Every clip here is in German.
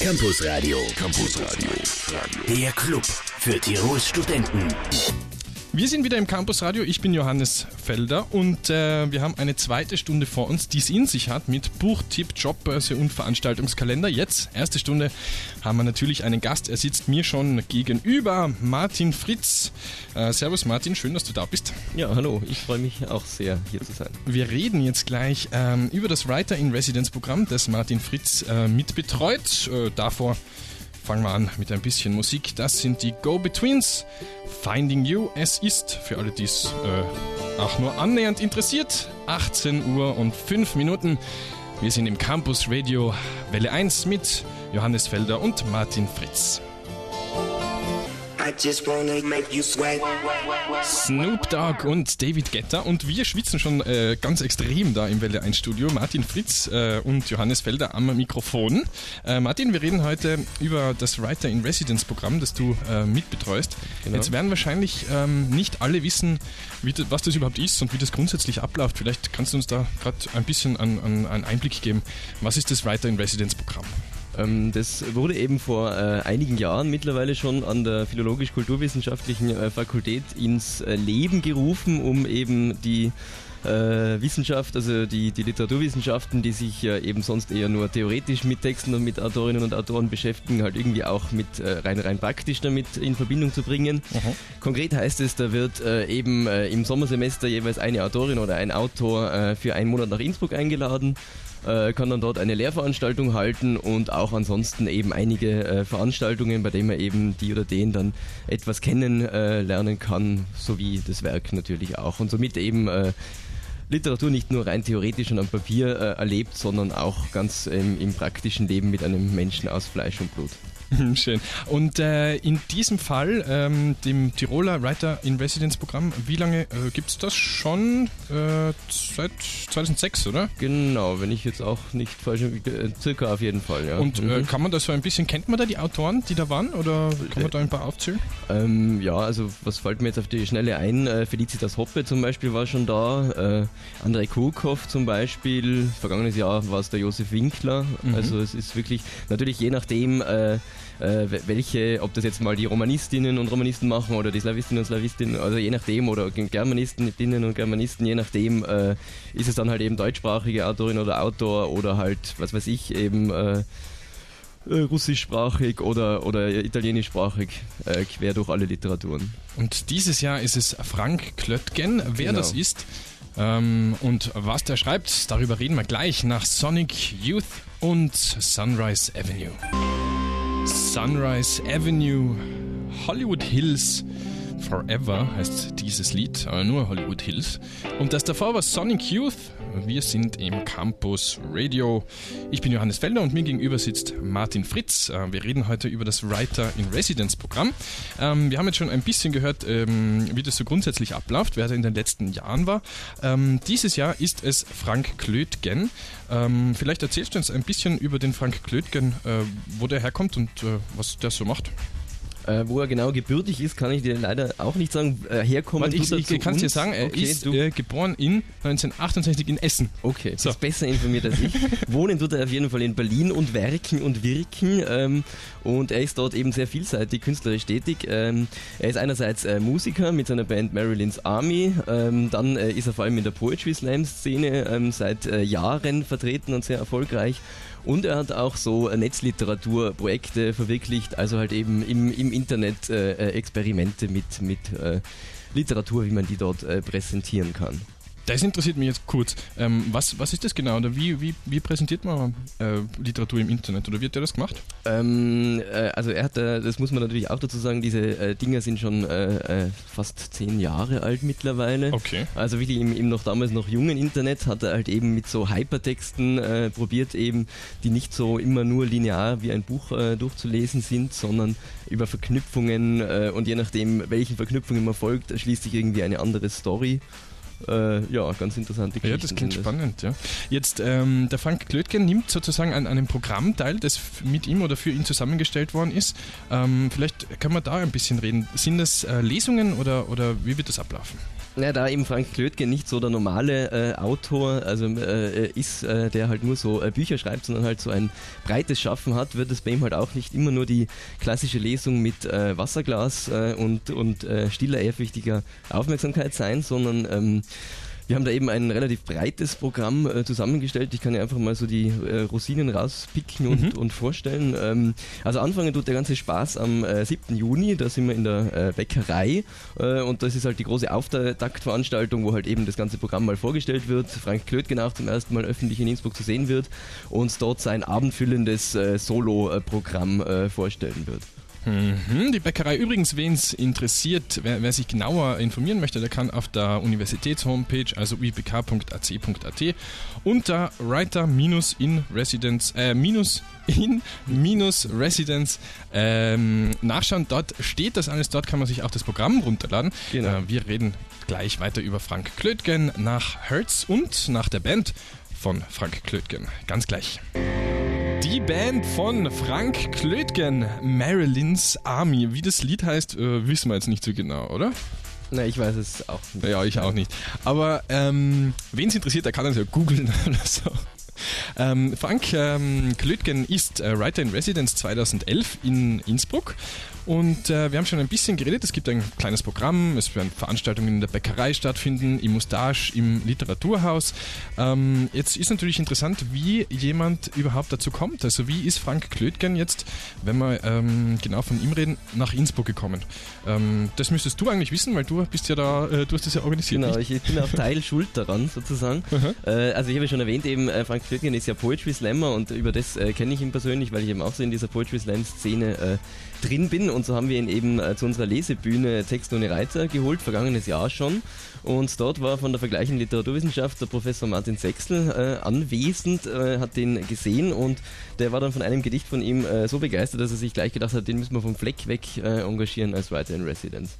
Campus Radio. Campus Radio. Der Club für Tirols Studenten. Wir sind wieder im Campus Radio. Ich bin Johannes Felder und äh, wir haben eine zweite Stunde vor uns, die es in sich hat mit Buchtipp, Jobbörse und Veranstaltungskalender. Jetzt, erste Stunde, haben wir natürlich einen Gast. Er sitzt mir schon gegenüber, Martin Fritz. Äh, servus Martin, schön, dass du da bist. Ja, hallo, ich freue mich auch sehr, hier zu sein. Wir reden jetzt gleich ähm, über das Writer in Residence Programm, das Martin Fritz äh, mitbetreut. Äh, davor fangen wir an mit ein bisschen Musik. Das sind die Go-Betweens. Finding You. Es ist, für alle, die es äh, auch nur annähernd interessiert, 18 Uhr und 5 Minuten. Wir sind im Campus Radio Welle 1 mit Johannes Felder und Martin Fritz. Snoop Dogg und David Guetta und wir schwitzen schon äh, ganz extrem da im Welle 1 Studio. Martin Fritz äh, und Johannes Felder am Mikrofon. Äh, Martin, wir reden heute über das Writer in Residence Programm, das du äh, mitbetreust. Genau. Jetzt werden wahrscheinlich ähm, nicht alle wissen, das, was das überhaupt ist und wie das grundsätzlich abläuft. Vielleicht kannst du uns da gerade ein bisschen an, an, einen Einblick geben. Was ist das Writer in Residence Programm? Ähm, das wurde eben vor äh, einigen Jahren mittlerweile schon an der Philologisch-Kulturwissenschaftlichen äh, Fakultät ins äh, Leben gerufen, um eben die äh, Wissenschaft, also die, die Literaturwissenschaften, die sich ja eben sonst eher nur theoretisch mit Texten und mit Autorinnen und Autoren beschäftigen, halt irgendwie auch mit äh, rein rein praktisch damit in Verbindung zu bringen. Aha. Konkret heißt es, da wird äh, eben im Sommersemester jeweils eine Autorin oder ein Autor für einen Monat nach Innsbruck eingeladen äh, kann dann dort eine Lehrveranstaltung halten und auch ansonsten eben einige äh, Veranstaltungen, bei denen man eben die oder den dann etwas kennenlernen äh, kann, sowie das Werk natürlich auch und somit eben äh, Literatur nicht nur rein theoretisch und am Papier äh, erlebt, sondern auch ganz im praktischen Leben mit einem Menschen aus Fleisch und Blut. Schön. Und äh, in diesem Fall, ähm, dem Tiroler Writer in Residence Programm, wie lange äh, gibt es das schon? Äh, seit 2006, oder? Genau, wenn ich jetzt auch nicht falsch, äh, circa auf jeden Fall, ja. Und äh, mhm. kann man das so ein bisschen, kennt man da die Autoren, die da waren, oder kann man da ein paar aufzählen? Ähm, ja, also was fällt mir jetzt auf die Schnelle ein? Äh, Felicitas Hoppe zum Beispiel war schon da, äh, Andrei Kurkov zum Beispiel, vergangenes Jahr war es der Josef Winkler, mhm. also es ist wirklich, natürlich je nachdem, äh, welche, ob das jetzt mal die Romanistinnen und Romanisten machen oder die Slawistinnen und Slawistinnen, also je nachdem, oder Germanistinnen und Germanisten, je nachdem äh, ist es dann halt eben deutschsprachige Autorin oder Autor oder halt, was weiß ich, eben äh, äh russischsprachig oder, oder italienischsprachig äh, quer durch alle Literaturen. Und dieses Jahr ist es Frank Klöttgen. Wer genau. das ist ähm, und was der schreibt, darüber reden wir gleich nach Sonic Youth und Sunrise Avenue. Sunrise Avenue, Hollywood Hills. Forever heißt dieses Lied, aber nur Hollywood Hills. Und das davor war Sonic Youth. Wir sind im Campus Radio. Ich bin Johannes Felder und mir gegenüber sitzt Martin Fritz. Äh, wir reden heute über das Writer in Residence Programm. Ähm, wir haben jetzt schon ein bisschen gehört, ähm, wie das so grundsätzlich abläuft, wer da in den letzten Jahren war. Ähm, dieses Jahr ist es Frank Klötgen. Vielleicht erzählst du uns ein bisschen über den Frank Klötgen, äh, wo der herkommt und äh, was der so macht. Äh, wo er genau gebürtig ist, kann ich dir leider auch nicht sagen. Äh, herkommen Warte, ich, ich kann es dir sagen, er okay, ist äh, geboren in 1968 in Essen. Okay, so. ist besser informiert als ich. Wohnen tut er auf jeden Fall in Berlin und werken und wirken. Ähm, und er ist dort eben sehr vielseitig künstlerisch tätig. Ähm, er ist einerseits äh, Musiker mit seiner Band Marilyn's Army. Ähm, dann äh, ist er vor allem in der Poetry Slam Szene ähm, seit äh, Jahren vertreten und sehr erfolgreich. Und er hat auch so Netzliteraturprojekte verwirklicht, also halt eben im, im Internet äh, äh, Experimente mit, mit äh, Literatur, wie man die dort äh, präsentieren kann. Das interessiert mich jetzt kurz. Ähm, was, was ist das genau? Oder wie, wie, wie präsentiert man äh, Literatur im Internet? Oder wie hat der das gemacht? Ähm, äh, also er hat, äh, das muss man natürlich auch dazu sagen, diese äh, Dinger sind schon äh, äh, fast zehn Jahre alt mittlerweile. Okay. Also wirklich im, im noch damals noch jungen Internet hat er halt eben mit so Hypertexten probiert eben, die nicht so immer nur linear wie ein Buch durchzulesen sind, sondern über Verknüpfungen und je nachdem, welchen Verknüpfungen man folgt, schließt sich irgendwie eine andere Story. Äh, ja, ganz interessante Geschichten. Ja, das klingt spannend, ja. Jetzt, ähm, der Frank Klötgen nimmt sozusagen an einem Programm teil, das mit ihm oder für ihn zusammengestellt worden ist. Ähm, vielleicht kann man da ein bisschen reden. Sind das äh, Lesungen oder, oder wie wird das ablaufen? Ja, da eben Frank Klötgen nicht so der normale äh, Autor also äh, ist, äh, der halt nur so äh, Bücher schreibt, sondern halt so ein breites Schaffen hat, wird es bei ihm halt auch nicht immer nur die klassische Lesung mit äh, Wasserglas äh, und, und stiller, ehrfürchtiger Aufmerksamkeit sein, sondern ähm, wir haben da eben ein relativ breites Programm äh, zusammengestellt. Ich kann ja einfach mal so die äh, Rosinen rauspicken und, mhm. und vorstellen. Ähm, also anfangen tut der ganze Spaß am äh, 7. Juni, da sind wir in der äh, Bäckerei äh, und das ist halt die große Auftaktveranstaltung, wo halt eben das ganze Programm mal vorgestellt wird. Frank Klötgen auch zum ersten Mal öffentlich in Innsbruck zu sehen wird und dort sein abendfüllendes äh, Solo-Programm vorstellen wird. Mhm, die Bäckerei übrigens, wen es interessiert, wer, wer, sich genauer informieren möchte, der kann auf der Universitätshomepage, also ubk.ac.at, unter Writer-in Residence, äh, minus in minus Residence ähm, nachschauen. Dort steht das alles, dort kann man sich auch das Programm runterladen. Genau. Äh, wir reden gleich weiter über Frank Klötgen nach Hertz und nach der Band von Frank Klötgen. Ganz gleich. Die Band von Frank Klötgen, Marilyn's Army. Wie das Lied heißt, äh, wissen wir jetzt nicht so genau, oder? Na, ich weiß es auch nicht. Ja, ich auch nicht. Aber ähm, wen es interessiert, der kann das ja googeln oder so. Ähm, Frank ähm, Klötgen ist äh, Writer in Residence 2011 in Innsbruck und äh, wir haben schon ein bisschen geredet. Es gibt ein kleines Programm. Es werden Veranstaltungen in der Bäckerei stattfinden, im Mustache, im Literaturhaus. Ähm, jetzt ist natürlich interessant, wie jemand überhaupt dazu kommt. Also wie ist Frank Klötgen jetzt, wenn wir ähm, genau von ihm reden, nach Innsbruck gekommen? Ähm, das müsstest du eigentlich wissen, weil du bist ja da, äh, du hast das ja organisiert. Genau, ich, ich, bin auf Teil schuld daran sozusagen. äh, also ich habe ja schon erwähnt, eben äh, Frank Klötgen ist ja Poetry Slammer und über das äh, kenne ich ihn persönlich, weil ich eben auch so in dieser Poetry Slam Szene äh, drin bin. Und so haben wir ihn eben äh, zu unserer Lesebühne Text ohne Reiter geholt, vergangenes Jahr schon. Und dort war von der vergleichenden Literaturwissenschaft der Professor Martin Sechsel äh, anwesend, äh, hat den gesehen und der war dann von einem Gedicht von ihm äh, so begeistert, dass er sich gleich gedacht hat, den müssen wir vom Fleck weg äh, engagieren als Writer in Residence.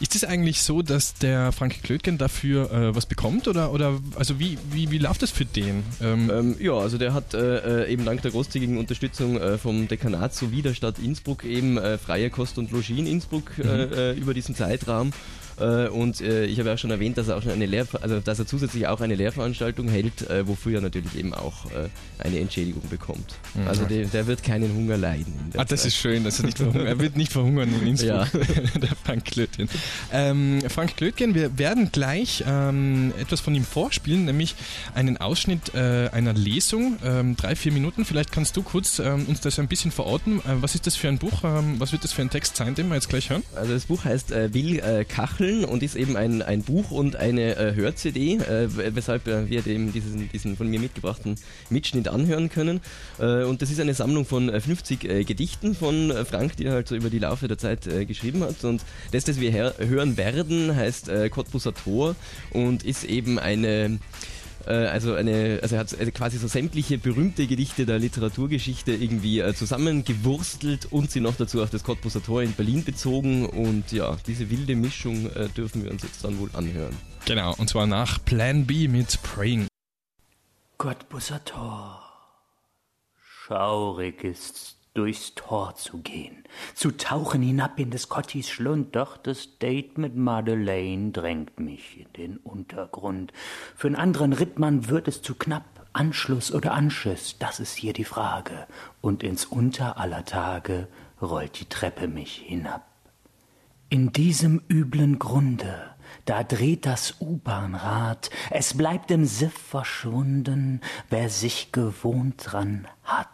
Ist es eigentlich so, dass der Frank Klötgen dafür äh, was bekommt oder, oder also wie, wie, wie läuft das für den? Ähm ähm, ja, also der hat eben dank der großzügigen Unterstützung vom Dekanat sowie der Stadt Innsbruck eben freie Kost und Logis in Innsbruck mhm. über diesen Zeitraum äh, und äh, ich habe ja auch schon erwähnt, dass er auch schon eine Lehr also dass er zusätzlich auch eine Lehrveranstaltung hält, äh, wofür er natürlich eben auch eine Entschädigung bekommt. Mhm. Also der, der, wird keinen Hunger leiden. Ah, das Zeit. ist schön, dass er nicht verhungern. er wird nicht verhungern in Innsbruck. Ja. der Frank Klötgen. Ähm, Frank Klötgen, wir werden gleich ähm, etwas von ihm vorspielen, nämlich einen Ausschnitt äh, einer Lesung, ähm, drei, vier Minuten. Vielleicht kannst du kurz ähm, uns das ein bisschen verorten. Äh, was ist das für ein Buch? Ähm, was wird das für ein Text sein, den wir jetzt gleich hören? Also das Buch heißt äh, Will Kachel Köln und ist eben ein, ein Buch und eine äh, Hör-CD, äh, weshalb äh, wir dem diesen, diesen von mir mitgebrachten Mitschnitt anhören können. Äh, und das ist eine Sammlung von 50 äh, äh, Gedichten von Frank, die er halt so über die Laufe der Zeit geschrieben hat. Und das, das wir hören werden, heißt Cottbuser Tor und ist eben eine also eine, also er hat also quasi so sämtliche berühmte Gedichte der Literaturgeschichte irgendwie äh, zusammengewurstelt und sie noch dazu auf das Cottbuser Tor in Berlin bezogen und ja, diese wilde Mischung äh, dürfen wir uns jetzt dann wohl anhören. Genau, und zwar nach Plan B mit Praying. Cottbuser Tor. Schaurig ist's durchs Tor zu gehen, zu tauchen hinab in des Cottis Schlund, doch das Date mit Madeleine drängt mich in den Untergrund. Für einen anderen Rittmann wird es zu knapp, Anschluss oder Anschiss, das ist hier die Frage, und ins Unter aller Tage rollt die Treppe mich hinab. In diesem üblen Grunde, da dreht das U-Bahn-Rad, es bleibt im Siff verschwunden, wer sich gewohnt dran hat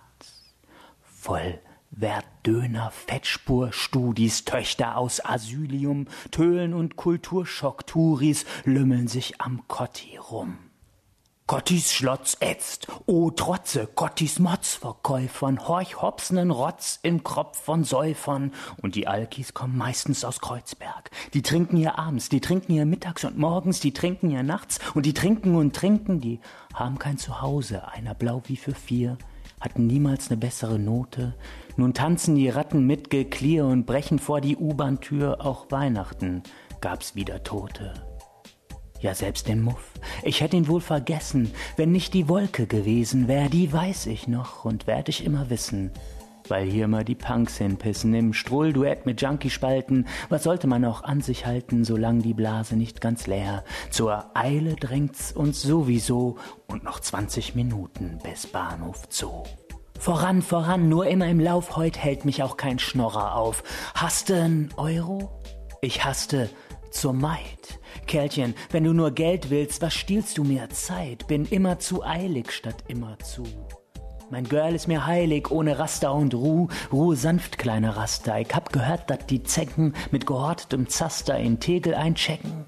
voll Verdöner, Fettspur, Studis, Töchter aus Asylium, Tölen und Kulturschock, Touris lümmeln sich am Kotti rum. Gottis Schlotz ätzt, o Trotze, Gottis Motzverkäufern, horch hopsenen Rotz im Kropf von Säufern. Und die Alkis kommen meistens aus Kreuzberg. Die trinken hier abends, die trinken hier mittags und morgens, die trinken hier nachts und die trinken und trinken, die haben kein Zuhause, einer blau wie für vier, hatten niemals eine bessere Note. Nun tanzen die Ratten mit Geklier und brechen vor die U-Bahn-Tür. Auch Weihnachten gab's wieder Tote. Ja, selbst den Muff. Ich hätte ihn wohl vergessen, wenn nicht die Wolke gewesen wär, die weiß ich noch und werd ich immer wissen. Weil hier mal die Punks hinpissen, im Strullduett mit Junkie-Spalten. Was sollte man auch an sich halten, solang die Blase nicht ganz leer? Zur Eile drängt's uns sowieso und noch 20 Minuten bis Bahnhof Zoo. Voran, voran, nur immer im Lauf, heut hält mich auch kein Schnorrer auf. Hasste n Euro? Ich hasste zur Maid. Kerlchen, wenn du nur Geld willst, was stiehlst du mir Zeit? Bin immer zu eilig statt immer zu. Mein Girl ist mir heilig, ohne Raster und Ruh, Ruhe sanft, kleiner Raster. Ich hab gehört, dat die Zecken mit gehortetem Zaster in Tegel einchecken.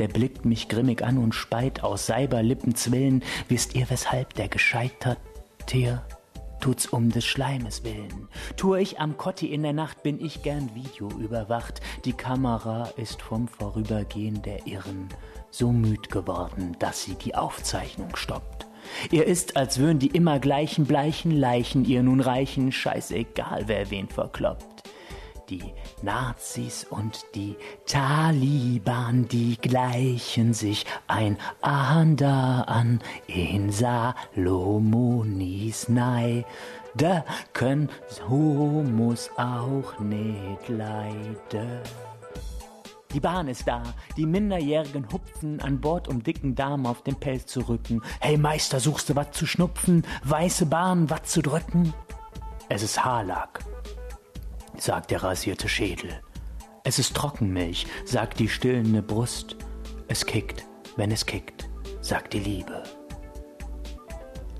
Der blickt mich grimmig an und speit aus Seiberlippen zwillen. Wisst ihr, weshalb der gescheitert Tier tut's um des Schleimes willen. Tue ich am Kotti in der Nacht, bin ich gern Video überwacht. Die Kamera ist vom Vorübergehen der Irren so müd geworden, dass sie die Aufzeichnung stoppt. Ihr ist, als würden die immer gleichen bleichen Leichen ihr nun reichen, scheißegal, wer wen verkloppt. Die Nazis und die Taliban, die gleichen sich ein ander an in Salomonis Nei. Da können Homos auch nicht leiden. Die Bahn ist da, die Minderjährigen hupfen an Bord, um dicken Damen auf den Pelz zu rücken. Hey Meister, suchst du wat zu schnupfen? Weiße Bahn, wat zu drücken? Es ist Haarlack, sagt der rasierte Schädel. Es ist Trockenmilch, sagt die stillende Brust. Es kickt, wenn es kickt, sagt die Liebe.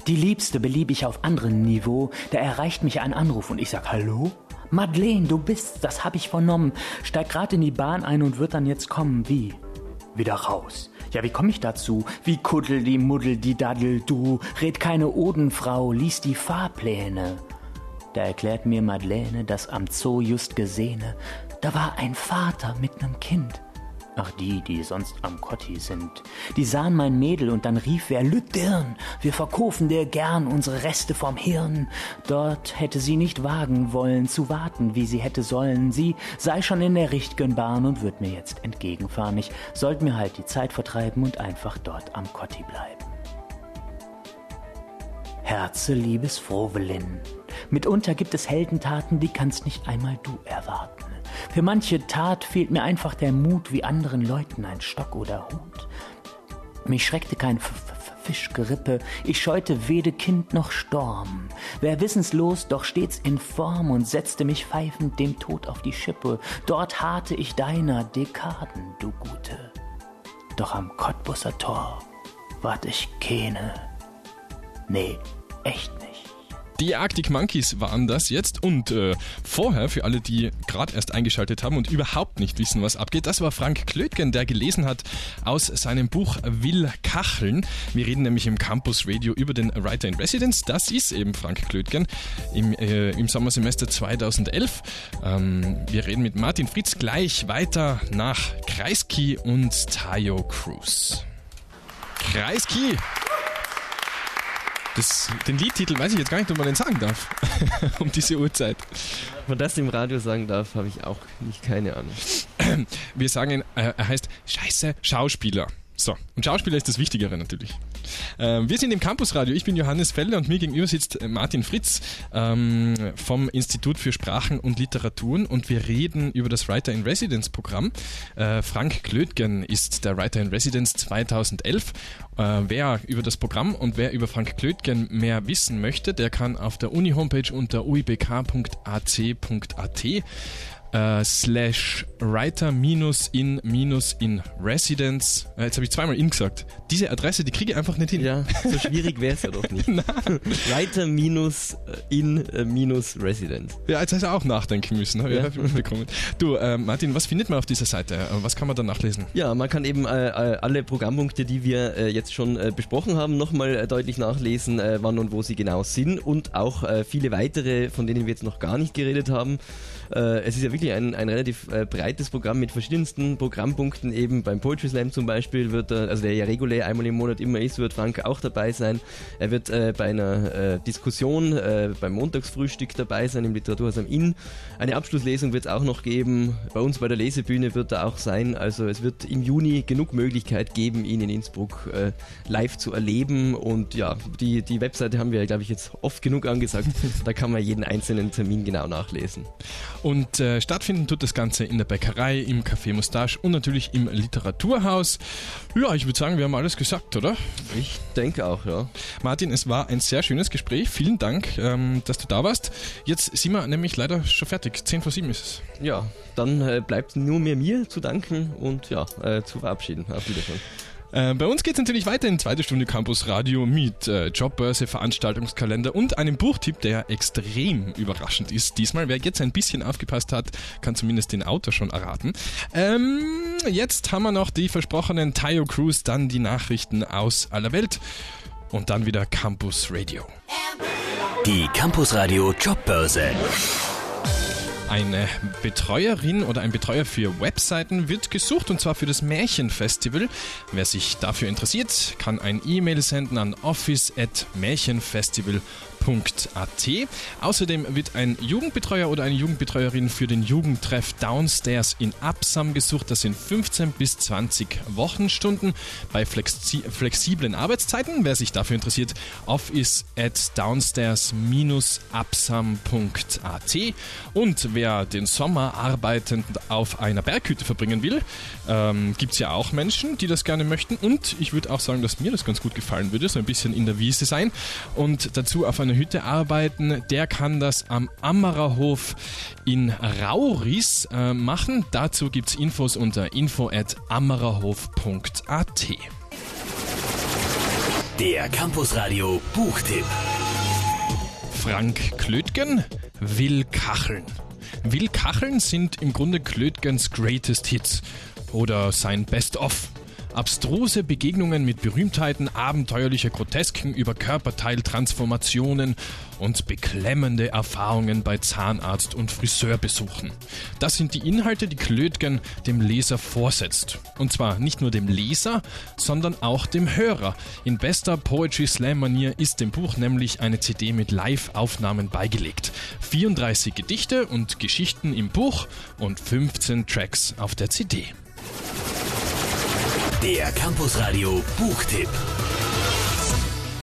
Die Liebste belieb ich auf anderem Niveau, da erreicht mich ein Anruf und ich sag Hallo? Madeleine, du bist, das hab ich vernommen. Steig grad in die Bahn ein und wird dann jetzt kommen. Wie? Wieder raus. Ja, wie komm ich dazu? Wie kuddel die Muddel, die Daddel, du? Red keine Odenfrau, lies die Fahrpläne. Da erklärt mir Madeleine das am Zoo just Gesehene. Da war ein Vater mit nem Kind. Ach, die, die sonst am Kotti sind. Die sahen mein Mädel und dann rief wer, Lütdirn, wir verkaufen dir gern unsere Reste vom Hirn. Dort hätte sie nicht wagen wollen, zu warten, wie sie hätte sollen. Sie sei schon in der richtigen und wird mir jetzt entgegenfahren. Ich sollte mir halt die Zeit vertreiben und einfach dort am Kotti bleiben. Herze, liebes Frovelin, mitunter gibt es Heldentaten, die kannst nicht einmal du erwarten. Für manche Tat fehlt mir einfach der Mut, wie anderen Leuten ein Stock oder Hut. Mich schreckte kein F -F Fischgerippe, ich scheute wede Kind noch Sturm. Wär wissenslos, doch stets in Form und setzte mich pfeifend dem Tod auf die Schippe. Dort harrte ich deiner Dekaden, du Gute. Doch am Cottbusser Tor wart ich keine. Nee, echt nicht. Die Arctic Monkeys waren das jetzt und äh, vorher, für alle, die gerade erst eingeschaltet haben und überhaupt nicht wissen, was abgeht, das war Frank Klötgen, der gelesen hat aus seinem Buch Will Kacheln. Wir reden nämlich im Campus Radio über den Writer in Residence. Das ist eben Frank Klötgen im, äh, im Sommersemester 2011. Ähm, wir reden mit Martin Fritz gleich weiter nach Kreisky und Tayo Cruz. Kreisky! Das, den Liedtitel weiß ich jetzt gar nicht, ob man den sagen darf. um diese Uhrzeit. Ob man das im Radio sagen darf, habe ich auch nicht keine Ahnung. Wir sagen, äh, er heißt Scheiße Schauspieler. So, und Schauspieler ist das Wichtigere natürlich. Ähm, wir sind im Campusradio. Ich bin Johannes Felle und mir gegenüber sitzt äh, Martin Fritz ähm, vom Institut für Sprachen und Literaturen und wir reden über das Writer in Residence Programm. Äh, Frank Klötgen ist der Writer in Residence 2011. Äh, wer über das Programm und wer über Frank Klötgen mehr wissen möchte, der kann auf der Uni-Homepage unter uibk.ac.at äh, slash writer minus in minus in residence. Äh, jetzt habe ich zweimal in gesagt. Diese Adresse, die kriege ich einfach nicht hin. Ja, so schwierig wäre es ja doch nicht. writer minus äh, in äh, minus residence. Ja, jetzt hast du auch nachdenken müssen. Habe ja. ich mitbekommen. Du, äh, Martin, was findet man auf dieser Seite? Was kann man da nachlesen? Ja, man kann eben alle Programmpunkte, die wir jetzt schon besprochen haben, nochmal deutlich nachlesen, wann und wo sie genau sind und auch viele weitere, von denen wir jetzt noch gar nicht geredet haben. Es ist ja wirklich wirklich ein, ein relativ äh, breites Programm mit verschiedensten Programmpunkten. Eben beim Poetry Slam zum Beispiel wird er, also der ja regulär einmal im Monat immer ist, wird Frank auch dabei sein. Er wird äh, bei einer äh, Diskussion äh, beim Montagsfrühstück dabei sein im Literaturhaus am Inn. Eine Abschlusslesung wird es auch noch geben. Bei uns bei der Lesebühne wird er auch sein. Also es wird im Juni genug Möglichkeit geben, ihn in Innsbruck äh, live zu erleben. Und ja, die, die Webseite haben wir, glaube ich, jetzt oft genug angesagt. da kann man jeden einzelnen Termin genau nachlesen. Und äh, stattfinden tut das Ganze in der Bäckerei, im Café Mustache und natürlich im Literaturhaus. Ja, ich würde sagen, wir haben alles gesagt, oder? Ich denke auch, ja. Martin, es war ein sehr schönes Gespräch. Vielen Dank, ähm, dass du da warst. Jetzt sind wir nämlich leider schon fertig. 10 vor 7 ist es. Ja, dann äh, bleibt nur mehr mir zu danken und ja, äh, zu verabschieden. Auf Wiedersehen. Äh, bei uns geht es natürlich weiter in zweite Stunde Campus Radio mit äh, Jobbörse, Veranstaltungskalender und einem Buchtipp, der extrem überraschend ist. Diesmal, wer jetzt ein bisschen aufgepasst hat, kann zumindest den Autor schon erraten. Ähm, jetzt haben wir noch die versprochenen Tayo Cruise, dann die Nachrichten aus aller Welt und dann wieder Campus Radio. Die Campus Radio Jobbörse. Eine Betreuerin oder ein Betreuer für Webseiten wird gesucht und zwar für das Märchenfestival. Wer sich dafür interessiert, kann ein E-Mail senden an office@märchenfestival.com www.jugendtreff.at. Außerdem wird ein Jugendbetreuer oder eine Jugendbetreuerin für den Jugendtreff Downstairs in Absam gesucht. Das sind 15 bis 20 Wochenstunden bei flexi flexiblen Arbeitszeiten. Wer sich dafür interessiert, office at downstairs-absam.at. Und wer den Sommer arbeitend auf einer Berghütte verbringen will, ähm, gibt es ja auch Menschen, die das gerne möchten. Und ich würde auch sagen, dass mir das ganz gut gefallen würde, so ein bisschen in der Wiese sein und dazu auf einer Hütte arbeiten, der kann das am Ammererhof in Rauris äh, machen. Dazu gibt es Infos unter info at ammererhof.at. Der Campusradio Buchtipp. Frank Klötgen will kacheln. Will kacheln sind im Grunde Klötgens Greatest Hits oder sein Best-of. Abstruse Begegnungen mit Berühmtheiten, abenteuerliche Grotesken über Körperteiltransformationen und beklemmende Erfahrungen bei Zahnarzt- und Friseurbesuchen. Das sind die Inhalte, die Klötgen dem Leser vorsetzt. Und zwar nicht nur dem Leser, sondern auch dem Hörer. In bester Poetry Slam Manier ist dem Buch nämlich eine CD mit Live-Aufnahmen beigelegt. 34 Gedichte und Geschichten im Buch und 15 Tracks auf der CD. Der Campus Radio Buchtipp.